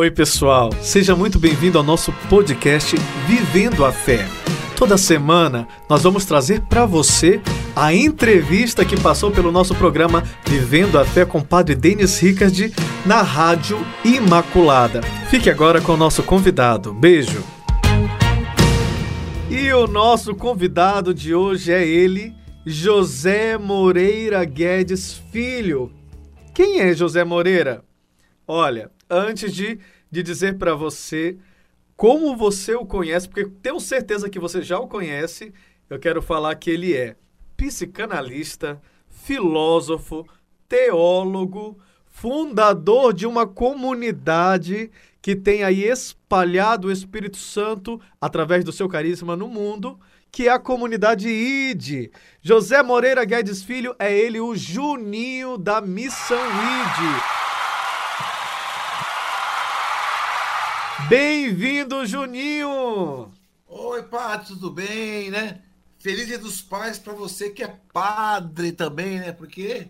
Oi, pessoal. Seja muito bem-vindo ao nosso podcast Vivendo a Fé. Toda semana nós vamos trazer para você a entrevista que passou pelo nosso programa Vivendo a Fé com o Padre Denis Ricard na Rádio Imaculada. Fique agora com o nosso convidado. Beijo. E o nosso convidado de hoje é ele, José Moreira Guedes Filho. Quem é José Moreira? Olha, antes de, de dizer para você como você o conhece, porque tenho certeza que você já o conhece, eu quero falar que ele é psicanalista, filósofo, teólogo, fundador de uma comunidade que tem aí espalhado o Espírito Santo através do seu carisma no mundo, que é a comunidade ID. José Moreira Guedes Filho é ele o Juninho da Missão ID. Bem-vindo, Juninho! Oi, Padre, tudo bem, né? Feliz Dia dos Pais para você que é padre também, né? Porque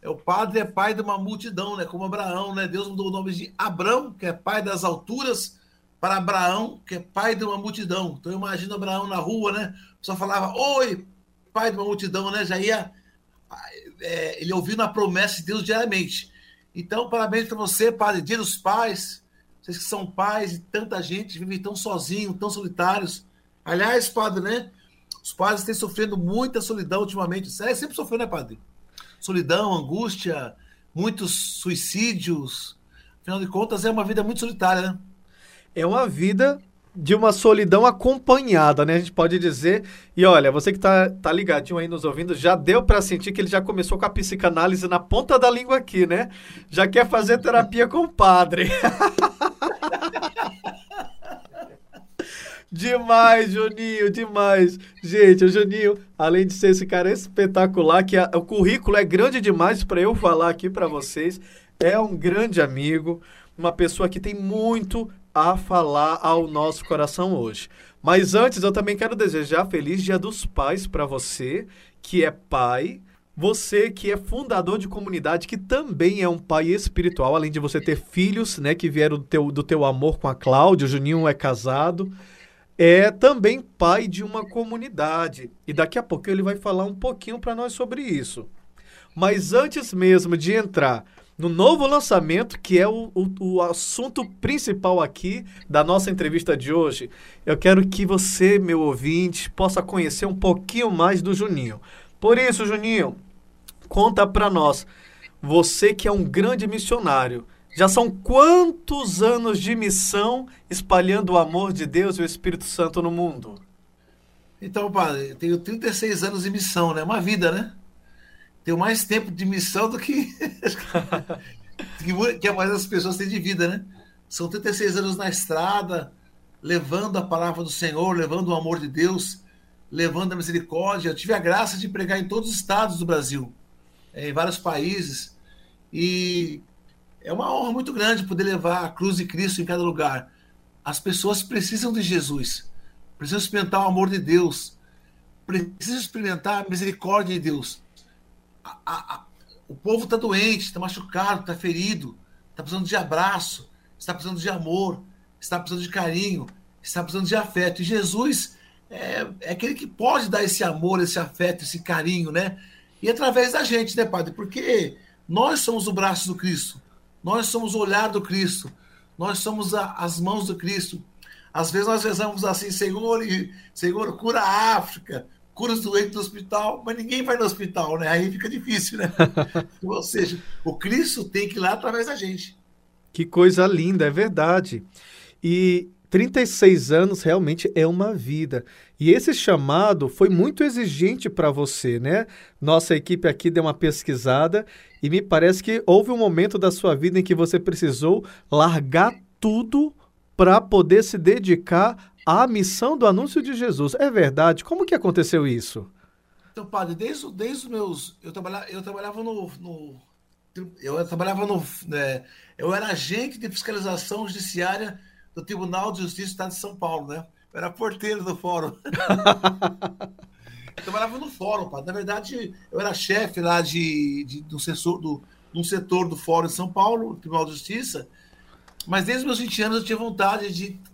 é o padre é pai de uma multidão, né? Como Abraão, né? Deus mudou o nome de Abrão, que é pai das alturas, para Abraão, que é pai de uma multidão. Então imagina Abraão na rua, né? Só falava, oi, pai de uma multidão, né? Já ia é, ele ouvindo a promessa de Deus diariamente. Então, parabéns para você, padre, Dia dos Pais vocês que são pais e tanta gente vivem tão sozinhos, tão solitários. Aliás, padre, né? Os padres têm sofrendo muita solidão ultimamente. Você sempre sofreu, né, padre? Solidão, angústia, muitos suicídios. Afinal de contas, é uma vida muito solitária, né? É uma vida de uma solidão acompanhada, né? A gente pode dizer. E olha, você que tá, tá ligadinho aí nos ouvindo, já deu para sentir que ele já começou com a psicanálise na ponta da língua aqui, né? Já quer fazer terapia com o padre. Demais, Juninho, demais. Gente, o Juninho, além de ser esse cara espetacular, que a, o currículo é grande demais para eu falar aqui para vocês, é um grande amigo, uma pessoa que tem muito a falar ao nosso coração hoje. Mas antes, eu também quero desejar feliz Dia dos Pais para você, que é pai, você que é fundador de comunidade, que também é um pai espiritual, além de você ter filhos, né, que vieram do teu, do teu amor com a Cláudia, o Juninho é casado, é também pai de uma comunidade. E daqui a pouco ele vai falar um pouquinho para nós sobre isso. Mas antes mesmo de entrar no novo lançamento, que é o, o, o, assunto principal aqui da nossa entrevista de hoje, eu quero que você, meu ouvinte, possa conhecer um pouquinho mais do Juninho. Por isso, Juninho, conta para nós, você que é um grande missionário, já são quantos anos de missão espalhando o amor de Deus e o Espírito Santo no mundo? Então, padre, eu tenho 36 anos de missão, né? Uma vida, né? Tenho mais tempo de missão do que, que a maioria das pessoas têm de vida, né? São 36 anos na estrada, levando a palavra do Senhor, levando o amor de Deus, levando a misericórdia. Eu tive a graça de pregar em todos os estados do Brasil, eh, em vários países, e é uma honra muito grande poder levar a cruz de Cristo em cada lugar. As pessoas precisam de Jesus, precisam experimentar o amor de Deus, precisam experimentar a misericórdia de Deus a, a, o povo está doente, está machucado, está ferido, está precisando de abraço, está precisando de amor, está precisando de carinho, está precisando de afeto. E Jesus é, é aquele que pode dar esse amor, esse afeto, esse carinho, né? E através da gente, né, Padre? Porque nós somos o braço do Cristo, nós somos o olhar do Cristo, nós somos a, as mãos do Cristo. Às vezes nós rezamos assim, Senhor, Senhor, cura a África, cura os doentes no hospital, mas ninguém vai no hospital, né? Aí fica difícil, né? Ou seja, o Cristo tem que ir lá através da gente. Que coisa linda, é verdade. E 36 anos realmente é uma vida. E esse chamado foi muito exigente para você, né? Nossa equipe aqui deu uma pesquisada e me parece que houve um momento da sua vida em que você precisou largar tudo para poder se dedicar a missão do anúncio de Jesus. É verdade? Como que aconteceu isso? Então, padre, desde, desde os meus. Eu trabalhava, eu trabalhava no. no eu trabalhava no. É, eu era agente de fiscalização judiciária do Tribunal de Justiça do Estado de São Paulo, né? Eu era porteiro do fórum. eu trabalhava no fórum, padre. Na verdade, eu era chefe lá de, de, do, setor, do, um setor do fórum de São Paulo, Tribunal de Justiça. Mas desde os meus 20 anos eu tinha vontade de, de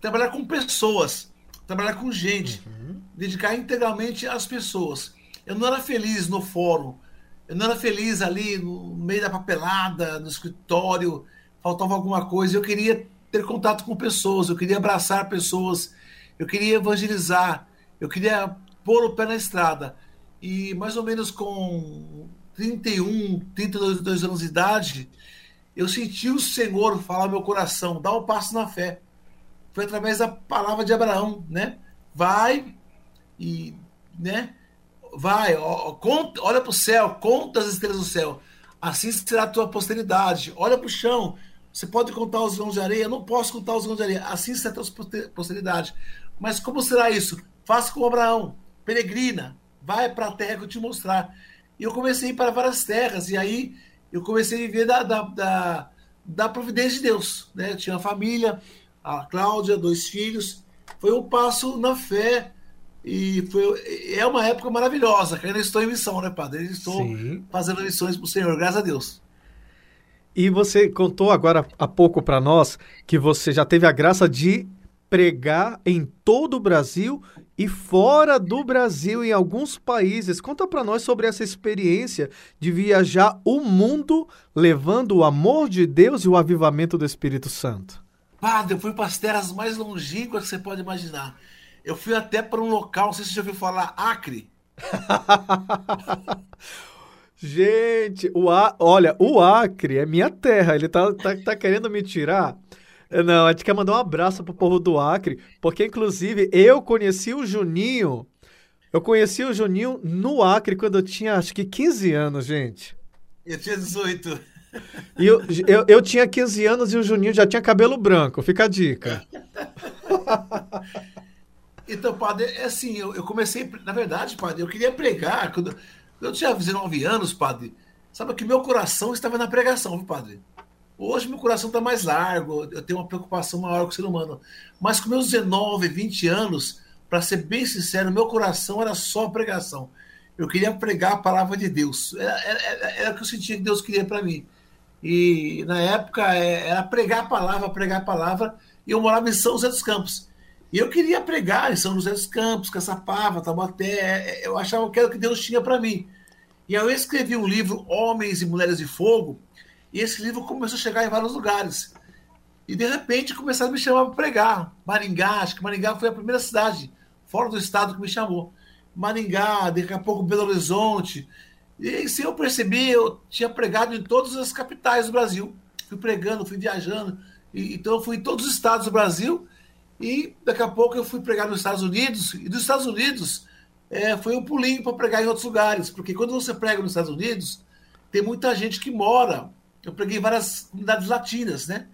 trabalhar com pessoas, trabalhar com gente, uhum. dedicar integralmente às pessoas. Eu não era feliz no fórum, eu não era feliz ali no meio da papelada, no escritório, faltava alguma coisa. Eu queria ter contato com pessoas, eu queria abraçar pessoas, eu queria evangelizar, eu queria pôr o pé na estrada. E mais ou menos com 31, 32 anos de idade, eu senti o Senhor falar no meu coração, dá um passo na fé. Foi através da palavra de Abraão, né? Vai e, né? Vai, ó, conta, olha para o céu, conta as estrelas do céu. Assim será a tua posteridade. Olha para o chão. Você pode contar os grãos de areia? Eu não posso contar os grãos de areia. Assim será a tua posteridade. Mas como será isso? Faça como Abraão. Peregrina. Vai para a terra que eu te mostrar. E eu comecei a ir para várias terras. E aí eu comecei a viver da, da, da, da providência de Deus. Né? Eu tinha uma família, a Cláudia, dois filhos. Foi um passo na fé e foi, é uma época maravilhosa, que ainda estou em missão, né, padre? Eu estou Sim. fazendo missões para o Senhor, graças a Deus. E você contou agora há pouco para nós que você já teve a graça de pregar em todo o Brasil e fora do Brasil, em alguns países. Conta para nós sobre essa experiência de viajar o mundo levando o amor de Deus e o avivamento do Espírito Santo. Padre, eu fui para as terras mais longínquas que você pode imaginar. Eu fui até para um local, não sei se você já ouviu falar, Acre. Gente, o A... olha, o Acre é minha terra. Ele tá, tá, tá querendo me tirar. Não, a gente quer mandar um abraço pro povo do Acre, porque inclusive eu conheci o Juninho. Eu conheci o Juninho no Acre quando eu tinha acho que 15 anos, gente. Eu tinha 18. E eu, eu, eu tinha 15 anos e o Juninho já tinha cabelo branco. Fica a dica. Então, padre, é assim, eu, eu, comecei, na verdade, padre, eu queria pregar, quando eu tinha 19 anos, padre, sabe que meu coração estava na pregação, viu, padre? Hoje meu coração está mais largo, eu tenho uma preocupação maior com o ser humano. Mas com meus 19, 20 anos, para ser bem sincero, meu coração era só pregação. Eu queria pregar a palavra de Deus. Era, era, era o que eu sentia que Deus queria para mim. E na época é, era pregar a palavra, pregar a palavra, e eu morava em São José dos Campos. E eu queria pregar em São José dos Campos, Caçapava, Taubaté. Eu achava que era o que Deus tinha para mim. E aí eu escrevi um livro, Homens e Mulheres de Fogo, e esse livro começou a chegar em vários lugares. E de repente começaram a me chamar para pregar. Maringá, acho que Maringá foi a primeira cidade fora do estado que me chamou. Maringá, daqui a pouco Belo Horizonte. E sem eu perceber, eu tinha pregado em todas as capitais do Brasil. Fui pregando, fui viajando. E, então eu fui em todos os estados do Brasil e daqui a pouco eu fui pregar nos Estados Unidos, e dos Estados Unidos é, foi um pulinho para pregar em outros lugares, porque quando você prega nos Estados Unidos, tem muita gente que mora. Eu preguei em várias comunidades latinas, né?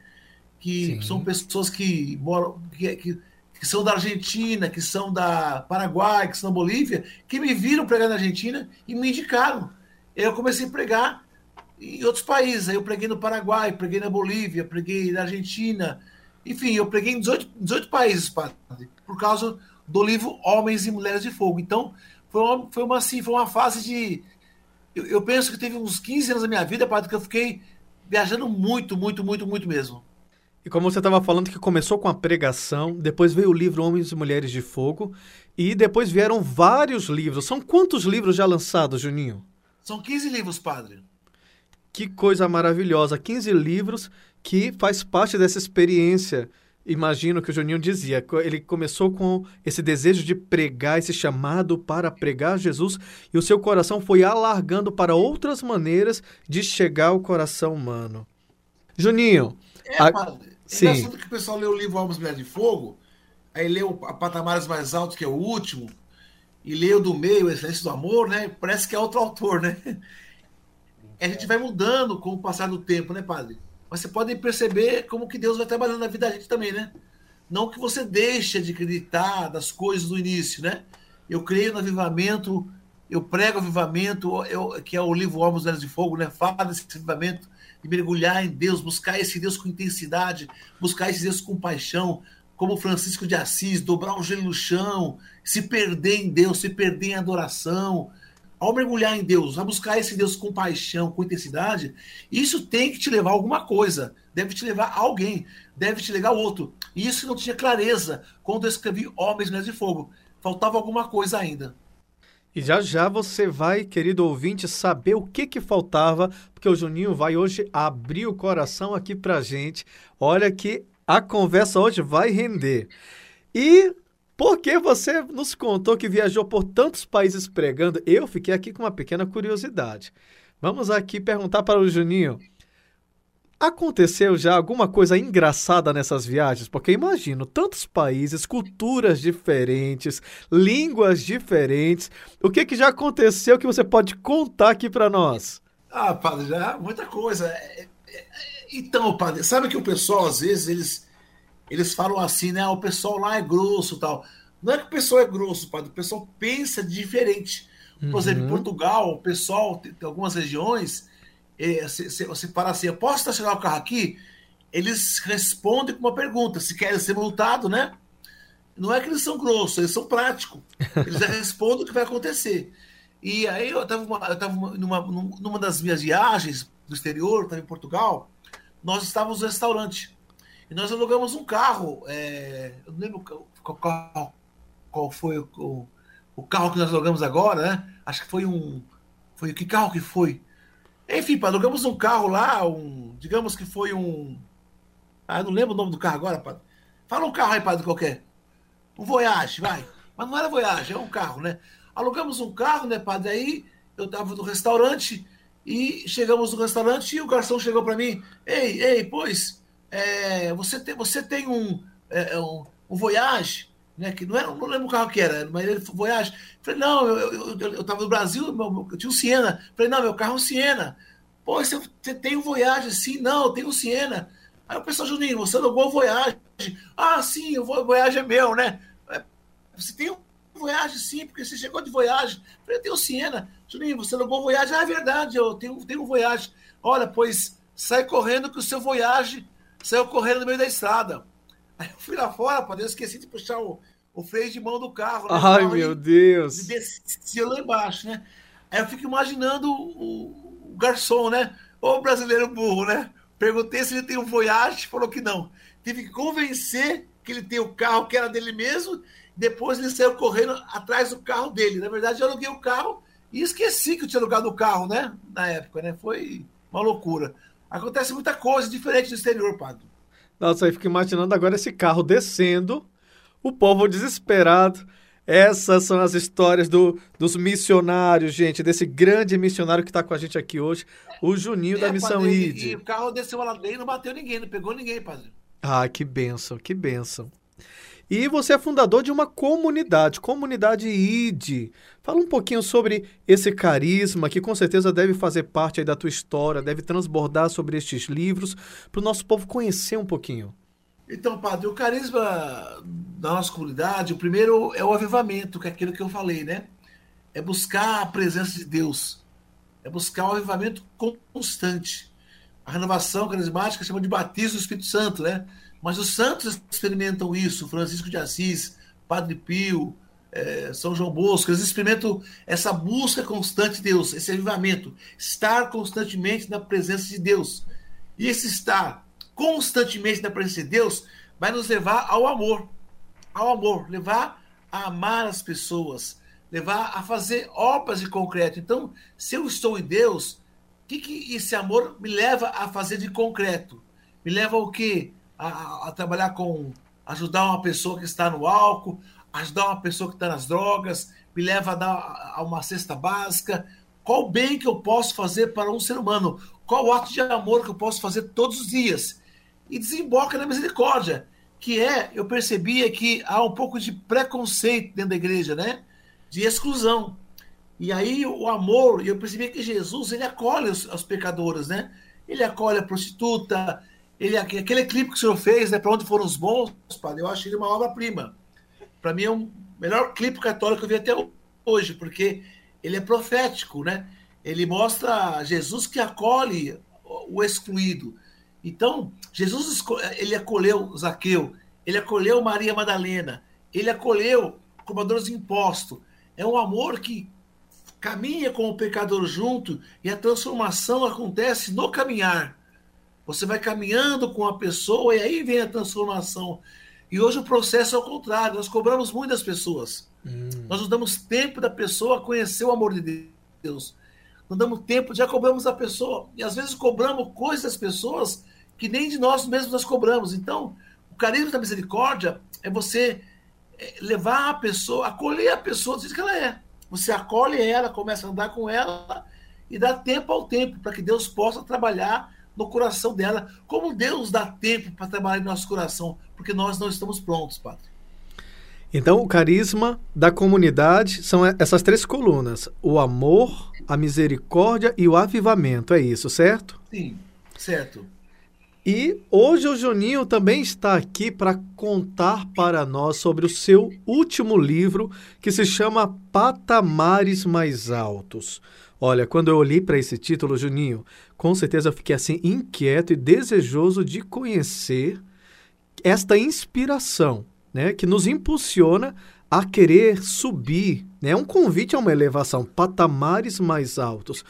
Que Sim. são pessoas que moram, que, que, que, são da Argentina, que são da Paraguai, que são da Bolívia, que me viram pregar na Argentina e me indicaram. Eu comecei a pregar em outros países. Aí eu preguei no Paraguai, preguei na Bolívia, preguei na Argentina, enfim, eu preguei em 18, 18 países, padre, por causa do livro Homens e Mulheres de Fogo. Então, foi uma, foi uma, assim, foi uma fase de. Eu, eu penso que teve uns 15 anos da minha vida, padre, que eu fiquei viajando muito, muito, muito, muito mesmo. E como você estava falando que começou com a pregação, depois veio o livro Homens e Mulheres de Fogo, e depois vieram vários livros. São quantos livros já lançados, Juninho? São 15 livros, padre. Que coisa maravilhosa! 15 livros que faz parte dessa experiência. Imagino que o Juninho dizia, ele começou com esse desejo de pregar, esse chamado para pregar Jesus, e o seu coração foi alargando para outras maneiras de chegar ao coração humano. Juninho. É, a... padre, sim. engraçado que o pessoal lê o livro Almas Mulheres de Fogo, aí lê o Patamares Mais Altos, que é o último, e lê o do meio, Excelência do Amor, né? Parece que é outro autor, né? A gente vai mudando com o passar do tempo, né, padre? Mas você pode perceber como que Deus vai trabalhando na vida da gente também, né? Não que você deixe de acreditar das coisas do início, né? Eu creio no avivamento, eu prego avivamento, eu, que é o livro Homens Velhos de Fogo, né? Fala desse avivamento, de mergulhar em Deus, buscar esse Deus com intensidade, buscar esse Deus com paixão, como Francisco de Assis, dobrar o joelho no chão, se perder em Deus, se perder em adoração. ao mergulhar em Deus, a buscar esse Deus com paixão, com intensidade, isso tem que te levar a alguma coisa, deve te levar a alguém, deve te levar a outro. E isso não tinha clareza quando eu escrevi Homens, Mulheres de Fogo. Faltava alguma coisa ainda. E já já você vai, querido ouvinte, saber o que que faltava, porque o Juninho vai hoje abrir o coração aqui pra gente. Olha que a conversa hoje vai render. E porque você nos contou que viajou por tantos países pregando, eu fiquei aqui com uma pequena curiosidade. Vamos aqui perguntar para o Juninho. Aconteceu já alguma coisa engraçada nessas viagens? Porque imagino tantos países, culturas diferentes, línguas diferentes. O que, que já aconteceu que você pode contar aqui para nós? Ah, padre, já muita coisa. É, é, é, então, padre, sabe que o pessoal às vezes eles eles falam assim, né? Ah, o pessoal lá é grosso tal. Não é que o pessoal é grosso, padre, o pessoal pensa diferente. Por uhum. exemplo, em Portugal, o pessoal, tem algumas regiões, se, se, você para assim, eu posso estacionar o carro aqui? Eles respondem com uma pergunta, se querem ser multado, né? Não é que eles são grossos, eles são práticos. Eles já respondem o que vai acontecer. E aí eu estava numa, numa das minhas viagens do exterior, estava em Portugal, nós estávamos no restaurante. E nós alugamos um carro. É, eu não lembro qual, qual, qual foi o, o, carro que nós alugamos agora, né? Acho que foi um. Foi que carro que foi? Enfim, alugamos um carro lá, um, digamos que foi um. Ah, não lembro o nome do carro agora, padre. Fala um carro aí, padre, qualquer. Um Voyage, vai. Mas não era Voyage, é um carro, né? Alugamos um carro, né, padre? Aí eu estava no restaurante e chegamos no restaurante e o garçom chegou para mim: Ei, ei, pois, é, você, tem, você tem um, é, é, um, um Voyage, né, que não, era, não lembro o carro que era, mas ele Voyage. Falei, não, eu, eu, eu, tava no Brasil, eu tinha um Siena. Falei, não, meu carro é um Siena. Pô, você, você tem um Voyage? Sim, não, eu tenho um Siena. Aí o pessoal, Juninho, você alugou o Voyage. Ah, sim, o Voyage é meu, né? É, você tem um Voyage, sim, porque você chegou de Voyage. Falei, eu tenho o Siena. Juninho, você alugou o Voyage? Ah, é verdade, eu tenho, tenho um Voyage. Olha, pois sai correndo que o seu Voyage saiu correndo no meio da estrada. Aí eu fui lá fora, pô, eu esqueci de puxar o, o freio de mão do carro. Né? Ai, meu e, Deus! E descia lá embaixo, né? Aí eu fico imaginando o, o garçom, né? Ô brasileiro burro, né? Perguntei se ele tem um Voyage, falou que não. Tive que convencer que ele tem o carro que era dele mesmo, depois ele saiu correndo atrás do carro dele. Na verdade, eu aluguei o carro e esqueci que eu tinha alugado o carro, né? Na época, né? Foi uma loucura. Acontece muita coisa diferente no exterior, padre. Nossa, aí fico imaginando agora esse carro descendo, o povo desesperado. Essas são as histórias do, dos missionários, gente, desse grande missionário que está com a gente aqui hoje, o Juninho é, da Missão padre, ID. E, o carro desceu a ladeira e não bateu ninguém, não pegou ninguém, padre. Ah, que benção, que benção. E você é fundador de uma comunidade, comunidade ID. Fala um pouquinho sobre esse carisma que com certeza deve fazer parte da tua história, deve transbordar sobre estes livros, para o nosso povo conhecer um pouquinho. Então, padre, o carisma da nossa comunidade, o primeiro é o avivamento, que é aquilo que eu falei, né? É buscar a presença de Deus, é buscar o avivamento constante. A renovação carismática chama de batismo do Espírito Santo, né? Mas os santos experimentam isso, Francisco de Assis, Padre Pio, é, São João Bosco, eles experimentam essa busca constante de Deus, esse avivamento, estar constantemente na presença de Deus. E esse estar constantemente na presença de Deus vai nos levar ao amor, ao amor, levar a amar as pessoas, levar a fazer obras de concreto. Então, se eu estou em Deus, o que, que esse amor me leva a fazer de concreto? Me leva ao quê? a, a trabalhar com ajudar uma pessoa que está no álcool, ajudar uma pessoa que está nas drogas, me leva a dar a uma cesta básica. Qual bem que eu posso fazer para um ser humano? Qual ato de amor que eu posso fazer todos os dias? E desemboca na misericórdia, que é, eu percebia que há um pouco de preconceito dentro da igreja, né? De exclusão. E aí o amor, eu percebi que Jesus, ele acolhe os, os pecadores, né? Ele acolhe a prostituta, ele, aquele clipe que o senhor fez, né, para onde foram os bons, padre, eu acho ele uma obra-prima. Para mim é o um melhor clipe católico que eu vi até hoje, porque ele é profético, né? Ele mostra Jesus que acolhe o excluído. Então, Jesus ele acolheu Zaqueu, ele acolheu Maria Madalena, ele acolheu cobradores de imposto. É um amor que caminha com o pecador junto e a transformação acontece no caminhar. Você vai caminhando com a pessoa e aí vem a transformação. E hoje o processo é o contrário, nós cobramos muitas pessoas. Hum. Nós não damos tempo da pessoa conhecer o amor de Deus. Não damos tempo, já cobramos a pessoa. E às vezes cobramos coisas das pessoas que nem de nós mesmos nós cobramos. Então, o carisma da misericórdia é você é, levar a pessoa, acolher a pessoa do jeito que ela é. Você acolhe ela, começa a andar com ela e dá tempo ao tempo para que Deus possa trabalhar no coração dela, como Deus dá tempo para trabalhar no nosso coração, porque nós não estamos prontos, Padre. Então, o carisma da comunidade são essas três colunas: o amor, a misericórdia e o avivamento. É isso, certo? Sim, certo. E hoje o Juninho também está aqui para contar para nós sobre o seu último livro, que se chama Patamares Mais Altos. Olha, quando eu olhei para esse título, Juninho, com certeza fiquei assim inquieto e desejoso de conhecer esta inspiração, né, que nos impulsiona a querer subir, né? É um convite a uma elevação, patamares mais altos.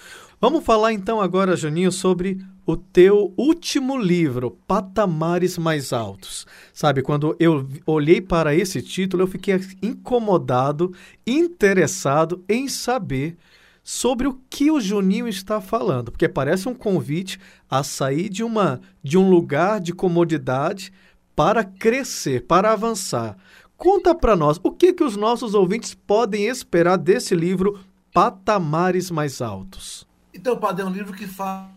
Vamos falar então agora, Juninho, sobre o teu último livro, Patamares Mais Altos. Sabe, quando eu olhei para esse título, eu fiquei incomodado, interessado em saber sobre o que o Juninho está falando, porque parece um convite a sair de uma de um lugar de comodidade para crescer, para avançar. Conta para nós o que que os nossos ouvintes podem esperar desse livro Patamares Mais Altos. Então, Padre, é um livro que fala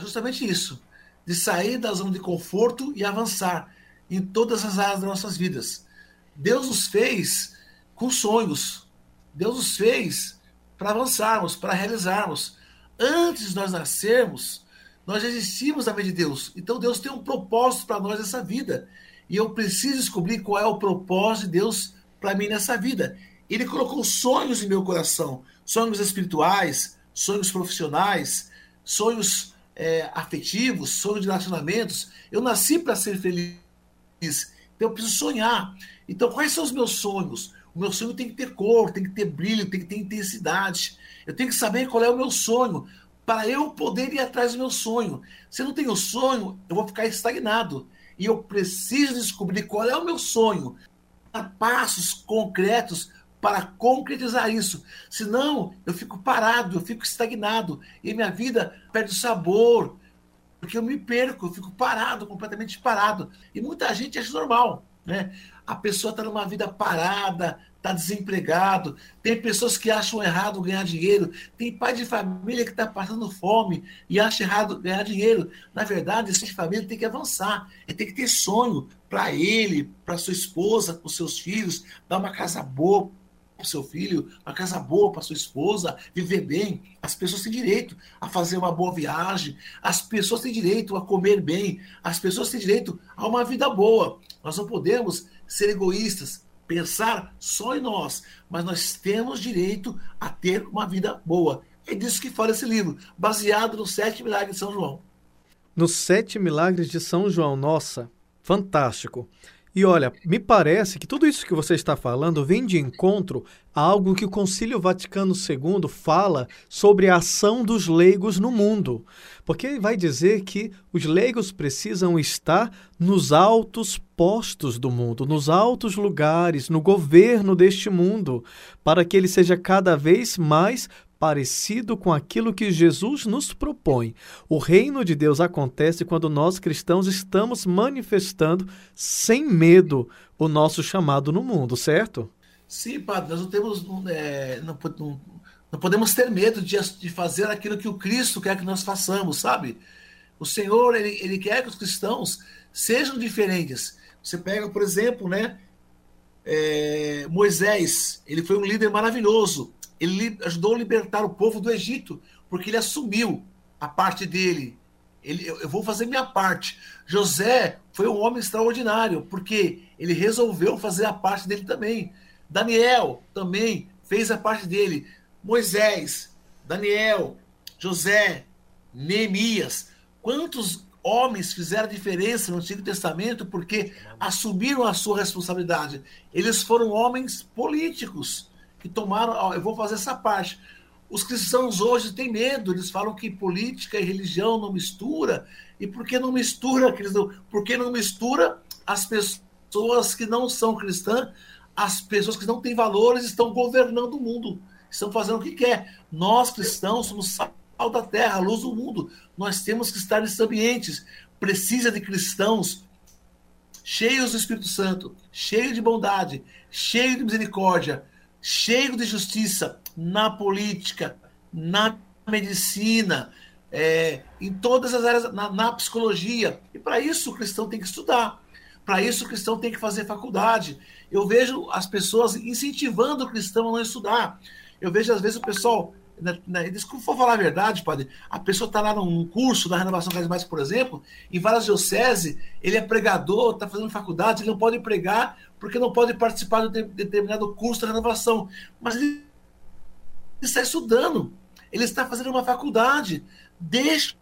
justamente isso, de sair da zona de conforto e avançar em todas as áreas das nossas vidas. Deus nos fez com sonhos. Deus nos fez para avançarmos, para realizarmos. Antes de nós nascermos, nós já existimos na vida de Deus. Então Deus tem um propósito para nós nessa vida. E eu preciso descobrir qual é o propósito de Deus para mim nessa vida. Ele colocou sonhos em meu coração, sonhos espirituais, sonhos profissionais, sonhos é, afetivos, sonhos de relacionamentos. Eu nasci para ser feliz. Então eu preciso sonhar. Então, quais são os meus sonhos? O meu sonho tem que ter cor, tem que ter brilho, tem que ter intensidade. Eu tenho que saber qual é o meu sonho para eu poder ir atrás do meu sonho. Se eu não tenho sonho, eu vou ficar estagnado. E eu preciso descobrir qual é o meu sonho. Passos concretos para concretizar isso. Senão, eu fico parado, eu fico estagnado e minha vida perde o sabor, porque eu me perco, eu fico parado, completamente parado. E muita gente acha normal, né? A pessoa está numa vida parada, está desempregado, tem pessoas que acham errado ganhar dinheiro, tem pai de família que está passando fome e acha errado ganhar dinheiro. Na verdade, esse família tem que avançar, tem que ter sonho para ele, para sua esposa, para os seus filhos, dar uma casa boa para o seu filho, uma casa boa para sua esposa, viver bem. As pessoas têm direito a fazer uma boa viagem, as pessoas têm direito a comer bem, as pessoas têm direito a uma vida boa. Nós não podemos ser egoístas, pensar só em nós, mas nós temos direito a ter uma vida boa. É disso que fala esse livro, baseado nos sete milagres de São João. Nos sete milagres de São João, nossa, fantástico. E olha, me parece que tudo isso que você está falando vem de encontro a algo que o Concílio Vaticano II fala sobre a ação dos leigos no mundo. Porque vai dizer que os leigos precisam estar nos altos postos do mundo, nos altos lugares, no governo deste mundo, para que ele seja cada vez mais parecido com aquilo que Jesus nos propõe. O reino de Deus acontece quando nós cristãos estamos manifestando sem medo o nosso chamado no mundo, certo? Sim, padre, nós não temos. É, não, não, não, podemos ter medo de, de fazer aquilo que o Cristo quer que nós façamos, sabe? O Senhor, ele, ele quer que os cristãos sejam diferentes. Você pega, por exemplo, né? É, Moisés, ele foi um líder maravilhoso ele ajudou a libertar o povo do Egito, porque ele assumiu a parte dele. Ele, eu vou fazer minha parte. José foi um homem extraordinário, porque ele resolveu fazer a parte dele também. Daniel também fez a parte dele. Moisés, Daniel, José, Neemias. Quantos homens fizeram diferença no Antigo Testamento porque assumiram a sua responsabilidade? Eles foram homens políticos que tomaram, ó, eu vou fazer essa parte. Os cristãos hoje têm medo, eles falam que política e religião não mistura. E por que não mistura, cristão? Por que não mistura as pessoas que não são cristãs, as pessoas que não têm valores estão governando o mundo, estão fazendo o que quer. Nós cristãos somos sal da terra, luz do mundo. Nós temos que estar nesses ambientes. Precisa de cristãos cheios do Espírito Santo, cheios de bondade, cheios de misericórdia, cheios de justiça na política, na medicina, é, em todas as áreas, na, na psicologia. E para isso o cristão tem que estudar. Para isso o cristão tem que fazer faculdade. Eu vejo as pessoas incentivando o cristão a não estudar. Eu vejo, às vezes, o pessoal né, desculpa for falar a verdade, padre, a pessoa está lá num curso da renovação carismática, por exemplo, em várias dioceses, ele é pregador, está fazendo faculdade, ele não pode pregar porque não pode participar de determinado curso da renovação. Mas ele está estudando, ele está fazendo uma faculdade. Deixa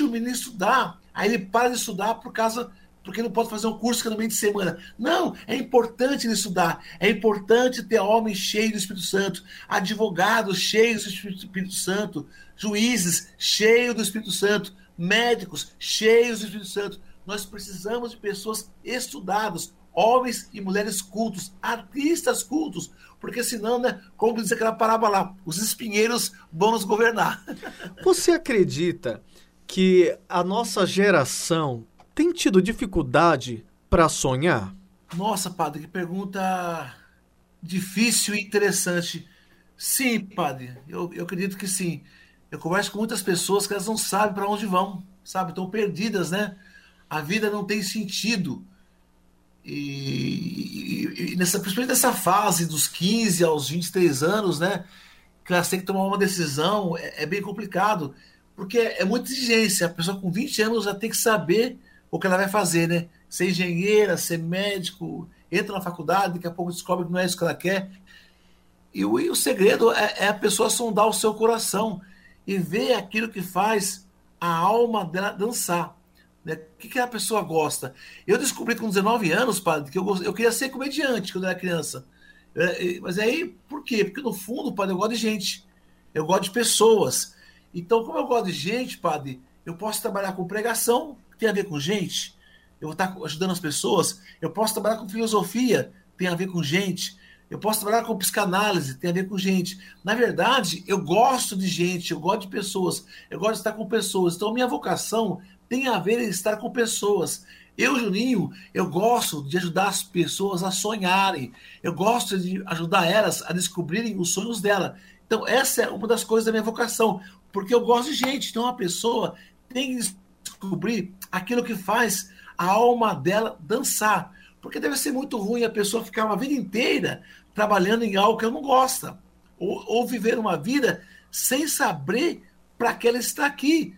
o menino estudar. Aí ele para de estudar por causa porque não pode fazer um curso que é no meio de semana. Não, é importante ele estudar. É importante ter homens cheios do Espírito Santo, advogados cheios do Espírito Santo, juízes cheios do Espírito Santo, médicos cheios do Espírito Santo. Nós precisamos de pessoas estudadas, homens e mulheres cultos, artistas cultos, porque senão, né, como diz aquela parábola lá, os espinheiros vão nos governar. Você acredita que a nossa geração tem tido dificuldade para sonhar? Nossa, padre, que pergunta difícil e interessante. Sim, padre, eu, eu acredito que sim. Eu converso com muitas pessoas que elas não sabem para onde vão, sabe? Estão perdidas, né? A vida não tem sentido. E, e, e nessa, principalmente nessa fase dos 15 aos 23 anos, né? Que elas têm que tomar uma decisão, é, é bem complicado. Porque é muita exigência. A pessoa com 20 anos já tem que saber o que ela vai fazer, né? Ser engenheira, ser médico, entra na faculdade, daqui a pouco descobre que não é isso que ela quer. E o, e o segredo é, é, a pessoa sondar o seu coração e ver aquilo que faz a alma dela dançar. Né? O que, que a pessoa gosta? Eu descobri com 19 anos, padre, que eu, eu queria ser comediante quando eu era criança. Mas aí, por quê? Porque no fundo, padre, eu gosto de gente. Eu gosto de pessoas. Então, como eu gosto de gente, padre, eu posso trabalhar com pregação, tem a ver com gente, eu vou estar ajudando as pessoas, eu posso trabalhar com filosofia, tem a ver com gente, eu posso trabalhar com psicanálise, tem a ver com gente. Na verdade, eu gosto de gente, eu gosto de pessoas, eu gosto de estar com pessoas. Então, minha vocação tem a ver em estar com pessoas. Eu, Juninho, eu gosto de ajudar as pessoas a sonharem. Eu gosto de ajudar elas a descobrirem os sonhos dela. Então, essa é uma das coisas da minha vocação, porque eu gosto de gente. Então, a pessoa tem que descobrir aquilo que faz a alma dela dançar. Porque deve ser muito ruim a pessoa ficar uma vida inteira trabalhando em algo que ela não gosta. Ou, ou viver uma vida sem saber para que ela está aqui.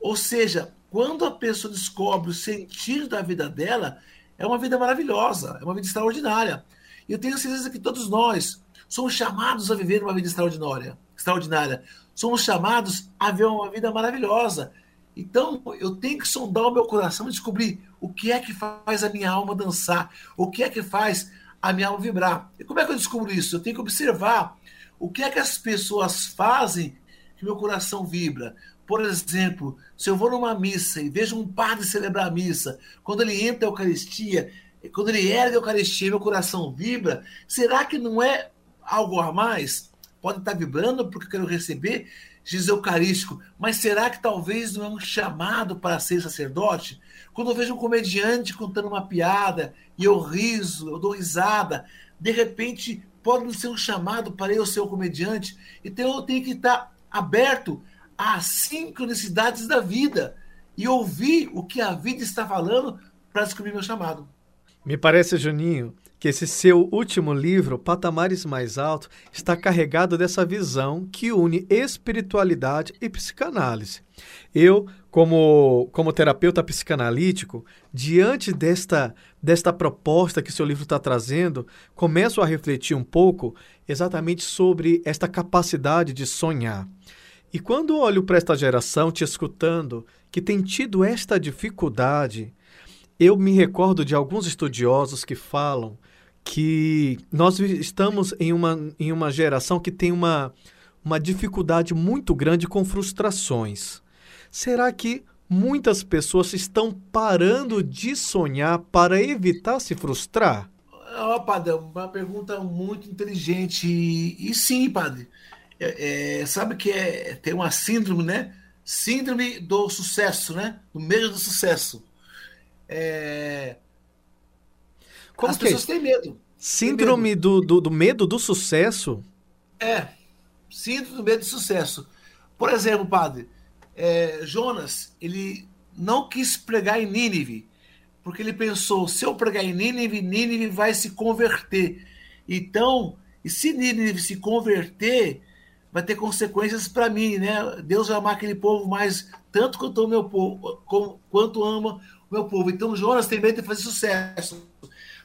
Ou seja, quando a pessoa descobre o sentido da vida dela, é uma vida maravilhosa, é uma vida extraordinária. E eu tenho certeza que todos nós somos chamados a viver uma vida extraordinária. extraordinária. Somos chamados a ver uma vida maravilhosa. Então, eu tenho que sondar o meu coração e descobrir o que é que faz a minha alma dançar, o que é que faz a minha alma vibrar. E como é que eu descubro isso? Eu tenho que observar o que é que as pessoas fazem que meu coração vibra. Por exemplo, se eu vou numa missa e vejo um padre celebrar a missa, quando ele entra a Eucaristia, quando ele ergue a Eucaristia, meu coração vibra, será que não é algo a mais? Pode estar vibrando porque eu quero receber, Jesus Eucarístico, mas será que talvez não é um chamado para ser sacerdote? Quando eu vejo um comediante contando uma piada e eu riso, eu dou risada, de repente pode ser um chamado para eu ser um comediante. Então eu tenho que estar aberto às sincronicidades da vida e ouvir o que a vida está falando para descobrir meu chamado. Me parece, Juninho, que esse seu último livro, Patamares Mais Altos, está carregado dessa visão que une espiritualidade e psicanálise. Eu, como, como terapeuta psicanalítico, diante desta, desta proposta que seu livro está trazendo, começo a refletir um pouco exatamente sobre esta capacidade de sonhar. E quando olho para esta geração te escutando, que tem tido esta dificuldade, eu me recordo de alguns estudiosos que falam que nós estamos em uma, em uma geração que tem uma, uma dificuldade muito grande com frustrações. Será que muitas pessoas estão parando de sonhar para evitar se frustrar? Oh, padre, uma pergunta muito inteligente. E, e sim, padre. É, é, sabe que é, tem uma síndrome, né? Síndrome do sucesso, né? Do medo do sucesso. É... Como As que é pessoas têm medo. Síndrome medo. Do, do, do medo do sucesso? É. Síndrome do medo do sucesso. Por exemplo, padre, é, Jonas, ele não quis pregar em Nínive, porque ele pensou: se eu pregar em Nínive, Nínive vai se converter. Então, e se Nínive se converter, vai ter consequências para mim, né? Deus vai amar aquele povo mais tanto quanto o meu povo, como, quanto ama o meu povo. Então, Jonas tem medo de fazer sucesso.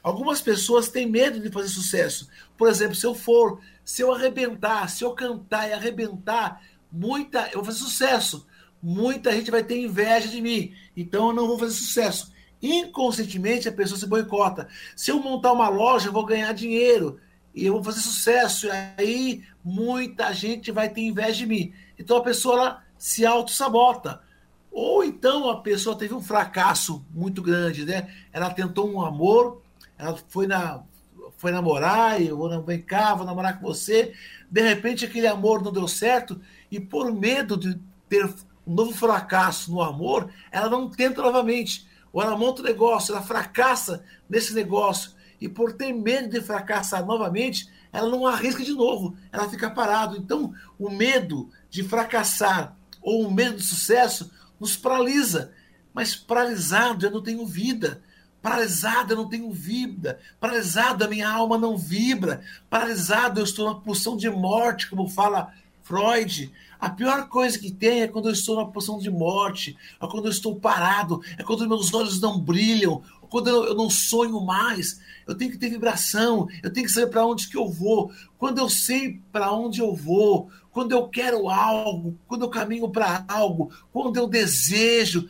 Algumas pessoas têm medo de fazer sucesso. Por exemplo, se eu for, se eu arrebentar, se eu cantar e arrebentar, muita, eu vou fazer sucesso muita gente vai ter inveja de mim, então eu não vou fazer sucesso. Inconscientemente a pessoa se boicota. Se eu montar uma loja, eu vou ganhar dinheiro e eu vou fazer sucesso, e aí muita gente vai ter inveja de mim. Então a pessoa ela se auto-sabota. Ou então a pessoa teve um fracasso muito grande, né? Ela tentou um amor, ela foi na foi namorar, eu vou vem cá, vou namorar com você. De repente aquele amor não deu certo e por medo de ter um novo fracasso no amor, ela não tenta novamente. Ou ela monta um negócio, ela fracassa nesse negócio. E por ter medo de fracassar novamente, ela não arrisca de novo, ela fica parado. Então, o medo de fracassar ou o medo de sucesso nos paralisa. Mas paralisado eu não tenho vida. Paralisado eu não tenho vida. Paralisado a minha alma não vibra. Paralisado eu estou na posição de morte, como fala Freud. A pior coisa que tem é quando eu estou na posição de morte, é quando eu estou parado, é quando meus olhos não brilham, é quando eu, não sonho mais. Eu tenho que ter vibração, eu tenho que saber para onde que eu vou. Quando eu sei para onde eu vou, quando eu quero algo, quando eu caminho para algo, quando eu desejo,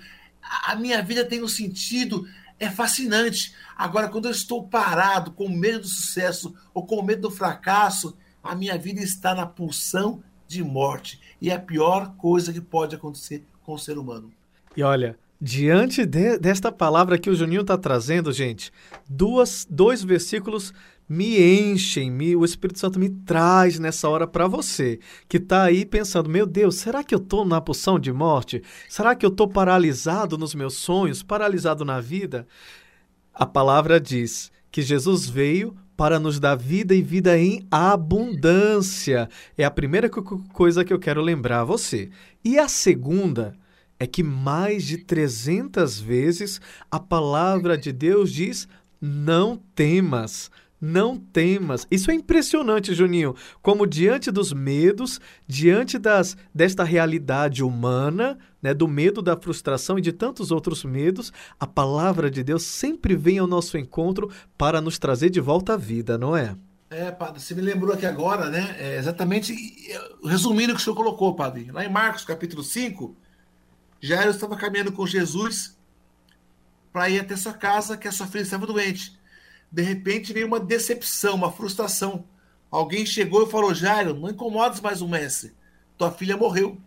a minha vida tem um sentido, é fascinante. Agora, quando eu estou parado, com medo do sucesso ou com medo do fracasso, a minha vida está na pulsão de morte. E é a pior coisa que pode acontecer com o ser humano. E olha, diante de, desta palavra que o Juninho está trazendo, gente, duas, dois versículos me enchem, me, o Espírito Santo me traz nessa hora para você, que está aí pensando, meu Deus, será que eu estou na poção de morte? Será que eu estou paralisado nos meus sonhos, paralisado na vida? A palavra diz que Jesus veio para nos dar vida e vida em abundância. É a primeira coisa que eu quero lembrar a você. E a segunda é que mais de 300 vezes a palavra de Deus diz: não temas. Não temas. Isso é impressionante, Juninho. Como diante dos medos, diante das, desta realidade humana, né, do medo da frustração e de tantos outros medos, a palavra de Deus sempre vem ao nosso encontro para nos trazer de volta à vida, não é? É, padre, você me lembrou aqui agora, né? É exatamente resumindo o que o senhor colocou, padre. Lá em Marcos, capítulo 5, Jairo estava caminhando com Jesus para ir até sua casa, que a sua filha estava doente de repente veio uma decepção, uma frustração. Alguém chegou e falou: Jairo, não incomodes mais o mestre, tua filha morreu.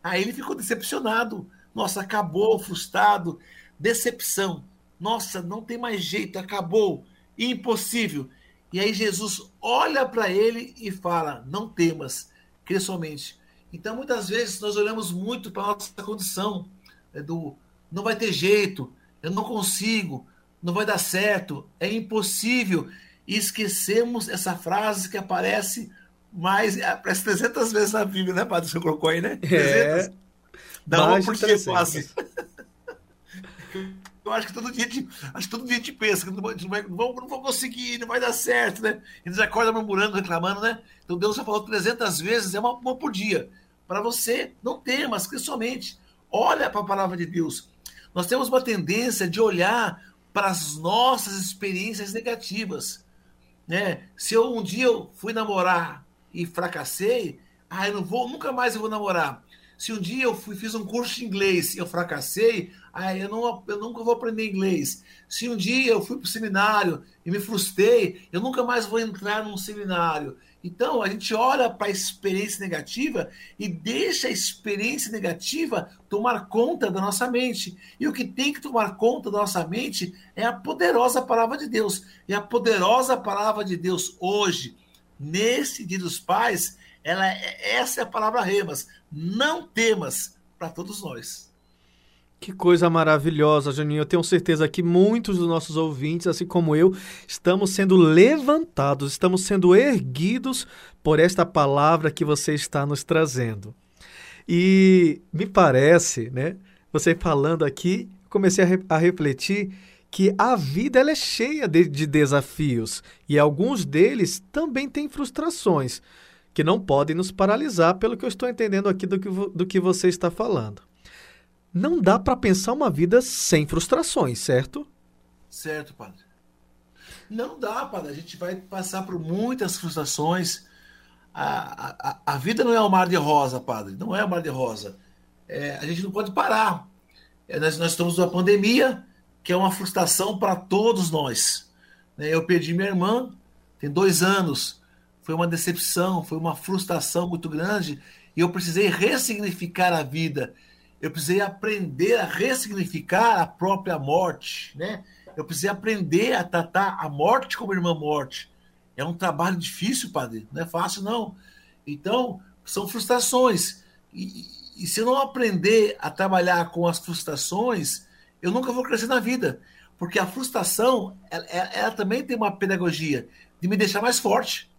Aí ele ficou decepcionado. Nossa, acabou, frustrado, decepção. Nossa, não tem mais jeito, acabou, impossível. E aí Jesus olha para ele e fala: Não temas, crê somente. Então, muitas vezes, nós olhamos muito para nossa condição, é do não vai ter jeito, eu não consigo, não vai dar certo, é impossível. E esquecemos essa frase que aparece mais, aparece 300 vezes na Bíblia, né, Padre? Você colocou aí, né? 300. É, Dá uma por dia quase. Eu acho que todo dia, te, acho que todo dia te pensa que não, vai, não, vai, não vou conseguir, não vai dar certo, né? Eles acordam murmurando, reclamando, né? Então Deus já falou 300 vezes, é uma, uma por dia. Para você, não temas, que somente olha para a palavra de Deus. Nós temos uma tendência de olhar para as nossas experiências negativas. Né? Se eu um dia eu fui namorar e fracassei, ah, eu não vou, nunca mais eu vou namorar. Se um dia eu fui, fiz um curso de inglês e eu fracassei, Ah, eu, não, eu nunca vou aprender inglês. Se um dia eu fui para o seminário e me frustrei, eu nunca mais vou entrar num seminário. Então, a gente olha para a experiência negativa e deixa a experiência negativa tomar conta da nossa mente. E o que tem que tomar conta da nossa mente é a poderosa palavra de Deus. E a poderosa palavra de Deus hoje, nesse Dia dos Pais, ela, é, essa é a palavra remas. Não temas para todos nós. Que coisa maravilhosa, Juninho. Eu tenho certeza que muitos dos nossos ouvintes, assim como eu, estamos sendo levantados, estamos sendo erguidos por esta palavra que você está nos trazendo. E me parece, né, você falando aqui, comecei a, re a refletir que a vida ela é cheia de, de desafios e alguns deles também têm frustrações que não podem nos paralisar, pelo que eu estou entendendo aqui do que, do que você está falando não dá para pensar uma vida sem frustrações, certo? Certo, padre. Não dá, padre. A gente vai passar por muitas frustrações. A, a, a vida não é um mar de rosa, padre. Não é um mar de rosa. É, a gente não pode parar. É, nós, nós estamos numa pandemia que é uma frustração para todos nós. Né? Eu perdi minha irmã, tem dois anos. Foi uma decepção, foi uma frustração muito grande. E eu precisei ressignificar a vida eu precisei aprender a ressignificar a própria morte, né? Eu precisei aprender a tratar a morte como irmã morte. É um trabalho difícil, padre, não é fácil não. Então, são frustrações. E, e se eu não aprender a trabalhar com as frustrações, eu nunca vou crescer na vida. Porque a frustração, ela, ela também tem uma pedagogia de me deixar mais forte.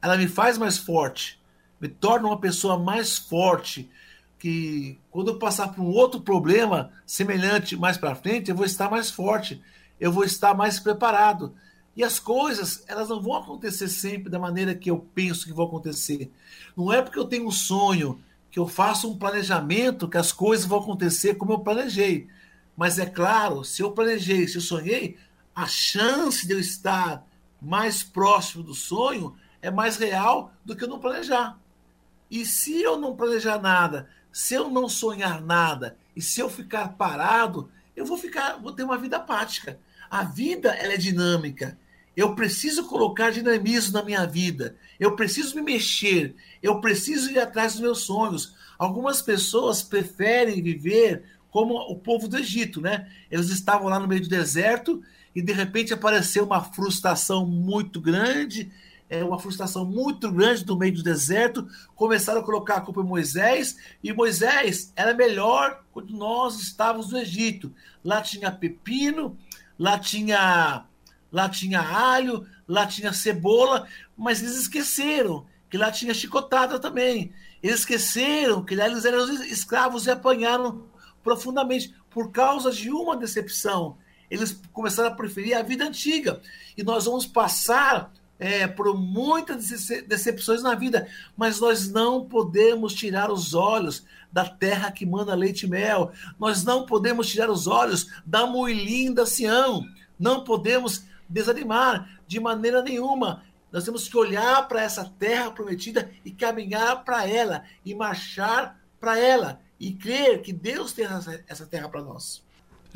Ela me faz mais forte, me torna uma pessoa mais forte, que quando eu passar por um outro problema semelhante mais para frente, eu vou estar mais forte, eu vou estar mais preparado. E as coisas, elas não vão acontecer sempre da maneira que eu penso que vão acontecer. Não é porque eu tenho um sonho, que eu faço um planejamento, que as coisas vão acontecer como eu planejei. Mas é claro, se eu planejei, se eu sonhei, a chance de eu estar mais próximo do sonho é mais real do que eu não planejar. E se eu não planejar nada, se eu não sonhar nada e se eu ficar parado, eu vou ficar, vou ter uma vida apática. A vida ela é dinâmica. Eu preciso colocar dinamismo na minha vida. Eu preciso me mexer. Eu preciso ir atrás dos meus sonhos. Algumas pessoas preferem viver como o povo do Egito, né? Eles estavam lá no meio do deserto e de repente apareceu uma frustração muito grande é, uma frustração muito grande no meio do deserto, começaram a colocar a culpa em Moisés, e Moisés era melhor quando nós estávamos no Egito. Lá tinha pepino, lá tinha, lá tinha alho, lá tinha cebola, mas eles esqueceram que lá tinha chicotada também. Eles esqueceram que lá eles eram escravos e apanharam profundamente por causa de uma decepção. Eles começaram a preferir a vida antiga. E nós vamos passar é, por muitas decepções na vida, mas nós não podemos tirar os olhos da terra que manda leite e mel. Nós não podemos tirar os olhos da muito da Sião. Não podemos desanimar de maneira nenhuma. Nós temos que olhar para essa terra prometida e caminhar para ela e marchar para ela e crer que Deus tem essa terra para nós.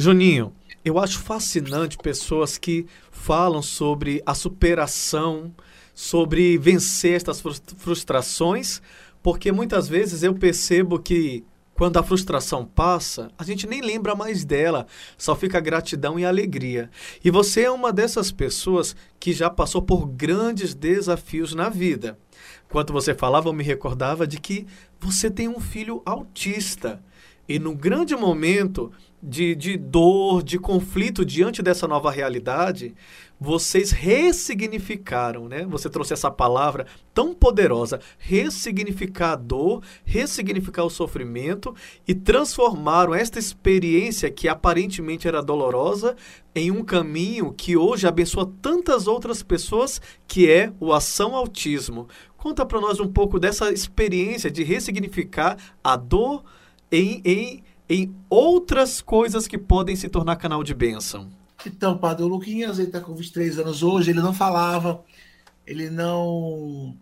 Juninho, eu acho fascinante pessoas que falam sobre a superação, sobre vencer estas frustrações, porque muitas vezes eu percebo que quando a frustração passa, a gente nem lembra mais dela, só fica gratidão e alegria. E você é uma dessas pessoas que já passou por grandes desafios na vida. Enquanto você falava, eu me recordava de que você tem um filho autista. E no grande momento de, de dor, de conflito diante dessa nova realidade, vocês ressignificaram, né? Você trouxe essa palavra tão poderosa, ressignificar a dor, ressignificar o sofrimento e transformaram esta experiência que aparentemente era dolorosa em um caminho que hoje abençoa tantas outras pessoas, que é o Ação Autismo. Conta para nós um pouco dessa experiência de ressignificar a dor em, em em outras coisas que podem se tornar canal de bênção? Então, Padre, Luquinhas está com 23 anos hoje, ele não falava, ele não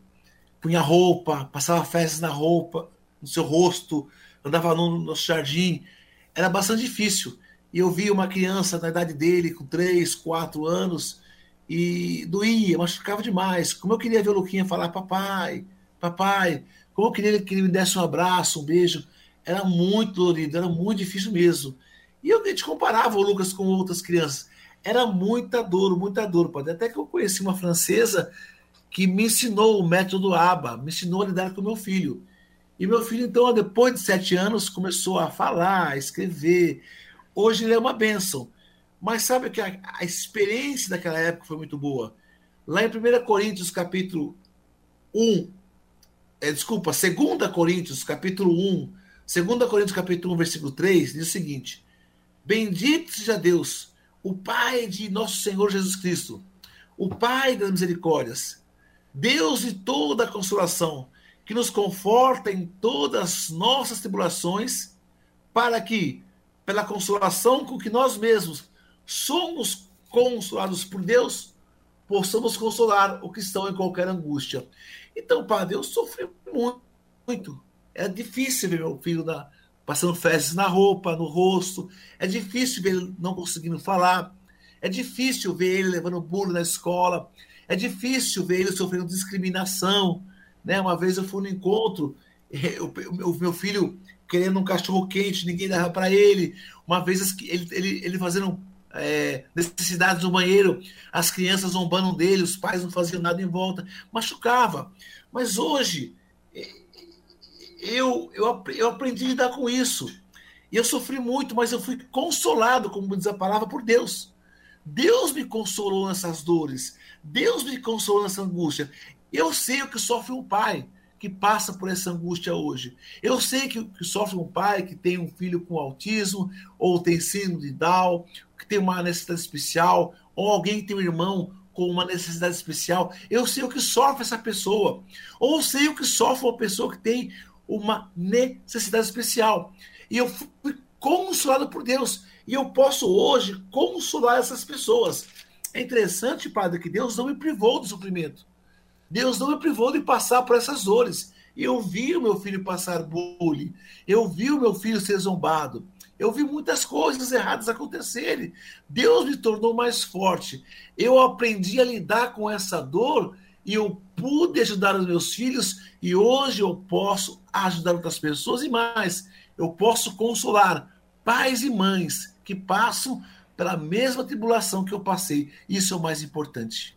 punha roupa, passava festas na roupa, no seu rosto, andava no nosso jardim. era bastante difícil. E eu vi uma criança na idade dele, com 3, 4 anos, e doía, machucava demais. Como eu queria ver o Luquinha falar, papai, papai, como eu queria que ele me desse um abraço, um beijo. Era muito dolorido, era muito difícil mesmo. E eu, gente comparava o Lucas com outras crianças. Era muita dor, muita dor. Pode até que eu conheci uma francesa que me ensinou o método ABA, me ensinou a lidar com meu filho. E meu filho, então, depois de sete anos, começou a falar, a escrever. Hoje ele é uma bênção. Mas sabe que a, a experiência daquela época foi muito boa. Lá em 1 Coríntios, capítulo 1, é, desculpa, 2 Coríntios, capítulo 1, 2 Coríntios, capítulo 1, versículo 3, diz o seguinte: Bendito seja Deus, o Pai de nosso Senhor Jesus Cristo, o Pai das misericórdias, Deus de toda a consolação, que nos conforta em todas as nossas tribulações, para que, pela consolação com que nós mesmos somos consolados por Deus, possamos consolar o que estão em qualquer angústia. Então, Padre, eu sofri muito. É difícil ver meu filho na, passando fezes na roupa, no rosto. É difícil ver ele não conseguindo falar. É difícil ver ele levando bolo na escola. É difícil ver ele sofrendo discriminação. Né? Uma vez eu fui no encontro, o meu filho querendo um cachorro quente, ninguém dava para ele. Uma vez ele, ele, ele fazendo é, necessidades do banheiro, as crianças zombando dele, os pais não faziam nada em volta, machucava. Mas hoje eu, eu, eu aprendi a lidar com isso. E eu sofri muito, mas eu fui consolado, como diz a palavra, por Deus. Deus me consolou nessas dores. Deus me consolou nessa angústia. Eu sei o que sofre um pai que passa por essa angústia hoje. Eu sei que, que sofre um pai que tem um filho com autismo, ou tem síndrome de Down, que tem uma necessidade especial, ou alguém que tem um irmão com uma necessidade especial. Eu sei o que sofre essa pessoa. Ou sei o que sofre uma pessoa que tem uma necessidade especial. E eu fui consolado por Deus. E eu posso hoje consolar essas pessoas. É interessante, Padre, que Deus não me privou do sofrimento. Deus não me privou de passar por essas dores. Eu vi o meu filho passar bullying. Eu vi o meu filho ser zombado. Eu vi muitas coisas erradas acontecerem. Deus me tornou mais forte. Eu aprendi a lidar com essa dor e eu pude ajudar os meus filhos e hoje eu posso ajudar outras pessoas e mais, eu posso consolar pais e mães que passam pela mesma tribulação que eu passei. Isso é o mais importante.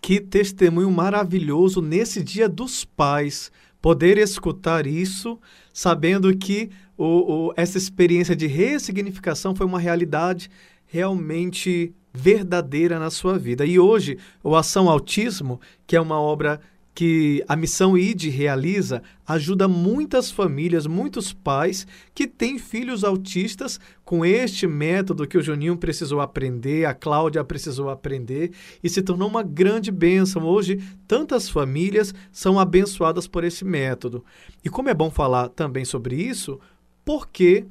Que testemunho maravilhoso nesse Dia dos Pais poder escutar isso, sabendo que o, o, essa experiência de ressignificação foi uma realidade realmente verdadeira na sua vida. E hoje, o Ação Autismo, que é uma obra que a missão ID realiza ajuda muitas famílias, muitos pais que têm filhos autistas com este método que o Juninho precisou aprender, a Cláudia precisou aprender e se tornou uma grande bênção. Hoje, tantas famílias são abençoadas por esse método. E como é bom falar também sobre isso, porque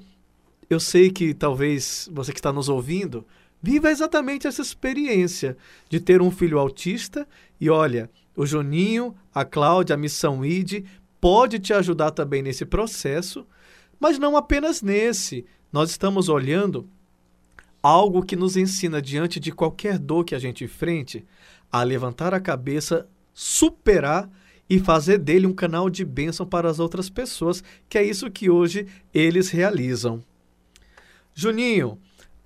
eu sei que talvez você que está nos ouvindo viva exatamente essa experiência de ter um filho autista e olha o Juninho, a Cláudia, a Missão ID pode te ajudar também nesse processo, mas não apenas nesse. Nós estamos olhando algo que nos ensina diante de qualquer dor que a gente enfrente a levantar a cabeça, superar e fazer dele um canal de bênção para as outras pessoas, que é isso que hoje eles realizam. Juninho,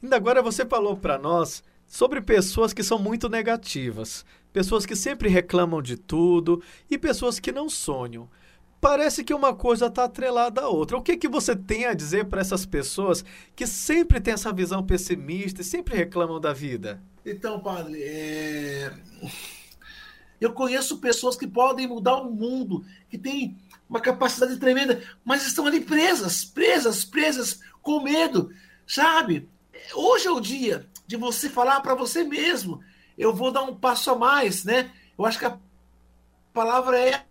ainda agora você falou para nós sobre pessoas que são muito negativas pessoas que sempre reclamam de tudo e pessoas que não sonham. Parece que uma coisa está atrelada à outra. O que, que você tem a dizer para essas pessoas que sempre têm essa visão pessimista e sempre reclamam da vida? Então, padre, é... eu conheço pessoas que podem mudar o mundo, que têm uma capacidade tremenda, mas estão ali presas, presas, presas, com medo, sabe? Hoje é o dia de você falar para você mesmo eu vou dar um passo a mais, né? Eu acho que a palavra é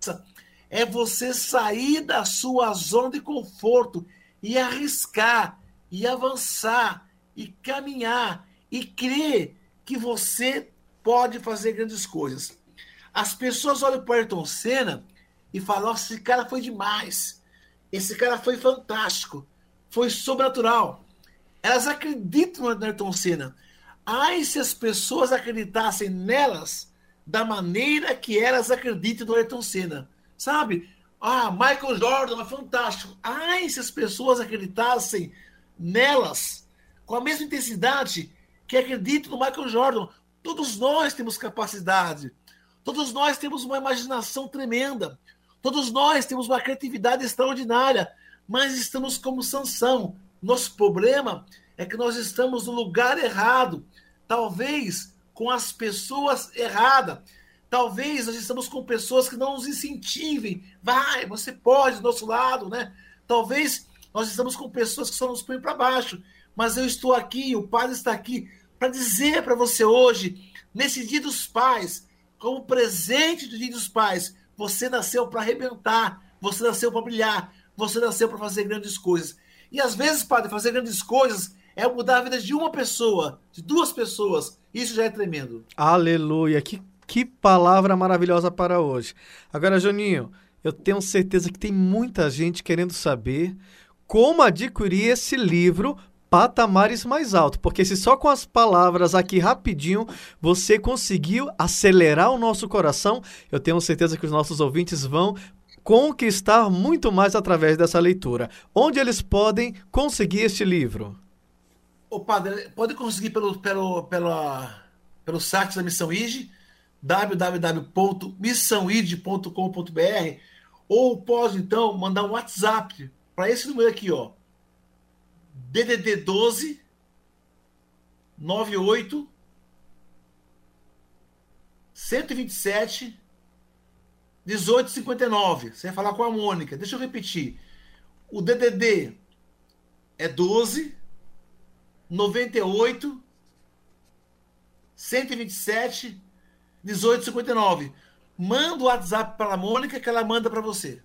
essa. É você sair da sua zona de conforto e arriscar, e avançar, e caminhar, e crer que você pode fazer grandes coisas. As pessoas olham para o Ayrton Senna e falam: Nossa, esse cara foi demais. Esse cara foi fantástico. foi sobrenatural. Elas acreditam no Ayrton Senna. Ai, se as pessoas acreditassem nelas da maneira que elas acreditam no Ayrton Senna. Sabe? Ah, Michael Jordan é fantástico. Ai, se as pessoas acreditassem nelas com a mesma intensidade que acreditam no Michael Jordan. Todos nós temos capacidade. Todos nós temos uma imaginação tremenda. Todos nós temos uma criatividade extraordinária. Mas estamos como Sansão. Nosso problema é que nós estamos no lugar errado. Talvez com as pessoas erradas. Talvez nós estamos com pessoas que não nos incentivem. Vai, você pode do nosso lado, né? Talvez nós estamos com pessoas que só nos põem para baixo. Mas eu estou aqui, o Padre está aqui, para dizer para você hoje, nesse dia dos pais, como presente do dia dos pais, você nasceu para arrebentar, você nasceu para brilhar, você nasceu para fazer grandes coisas. E às vezes, Padre, fazer grandes coisas é mudar a vida de uma pessoa, de duas pessoas. Isso já é tremendo. Aleluia. Que que palavra maravilhosa para hoje. Agora, Juninho, eu tenho certeza que tem muita gente querendo saber como adquirir esse livro patamares mais altos, porque se só com as palavras aqui rapidinho você conseguiu acelerar o nosso coração, eu tenho certeza que os nossos ouvintes vão conquistar muito mais através dessa leitura. Onde eles podem conseguir este livro? O padre pode conseguir pelo, pelo, pela, pelo site da Missão IG, www.missãoid.com.br ou pode então mandar um WhatsApp para esse número aqui, ó. DDD 12 98 127 1859. Você vai falar com a Mônica. Deixa eu repetir. O DDD é 12 98 127 1859. Manda o WhatsApp para a Mônica que ela manda para você.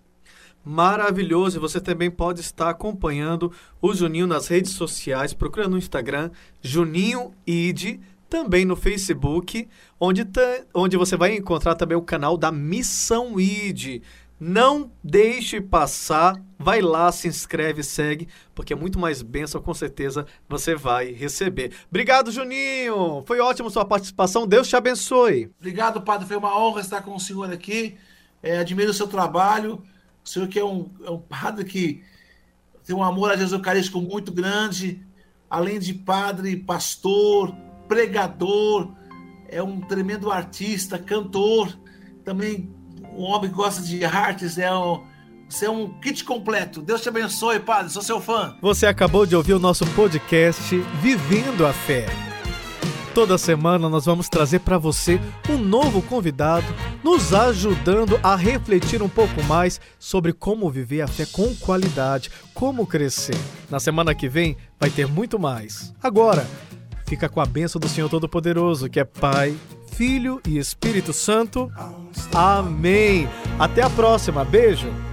Maravilhoso. E você também pode estar acompanhando o Juninho nas redes sociais. Procura no Instagram Juninho Ide, também no Facebook, onde, onde você vai encontrar também o canal da Missão Ide. Não deixe passar, vai lá, se inscreve, segue, porque é muito mais bênção, com certeza você vai receber. Obrigado, Juninho! Foi ótimo sua participação, Deus te abençoe. Obrigado, Padre, foi uma honra estar com o senhor aqui. É, admiro o seu trabalho. O senhor que é um, é um padre que tem um amor a Jesus Eucarístico muito grande, além de padre, pastor, pregador, é um tremendo artista, cantor, também um homem que gosta de artes, é um, você é um kit completo. Deus te abençoe, Padre. Sou seu fã. Você acabou de ouvir o nosso podcast Vivendo a Fé. Toda semana nós vamos trazer para você um novo convidado, nos ajudando a refletir um pouco mais sobre como viver a fé com qualidade, como crescer. Na semana que vem vai ter muito mais. Agora, fica com a bênção do Senhor Todo-Poderoso, que é Pai, Filho e Espírito Santo. Amém. Até a próxima. Beijo.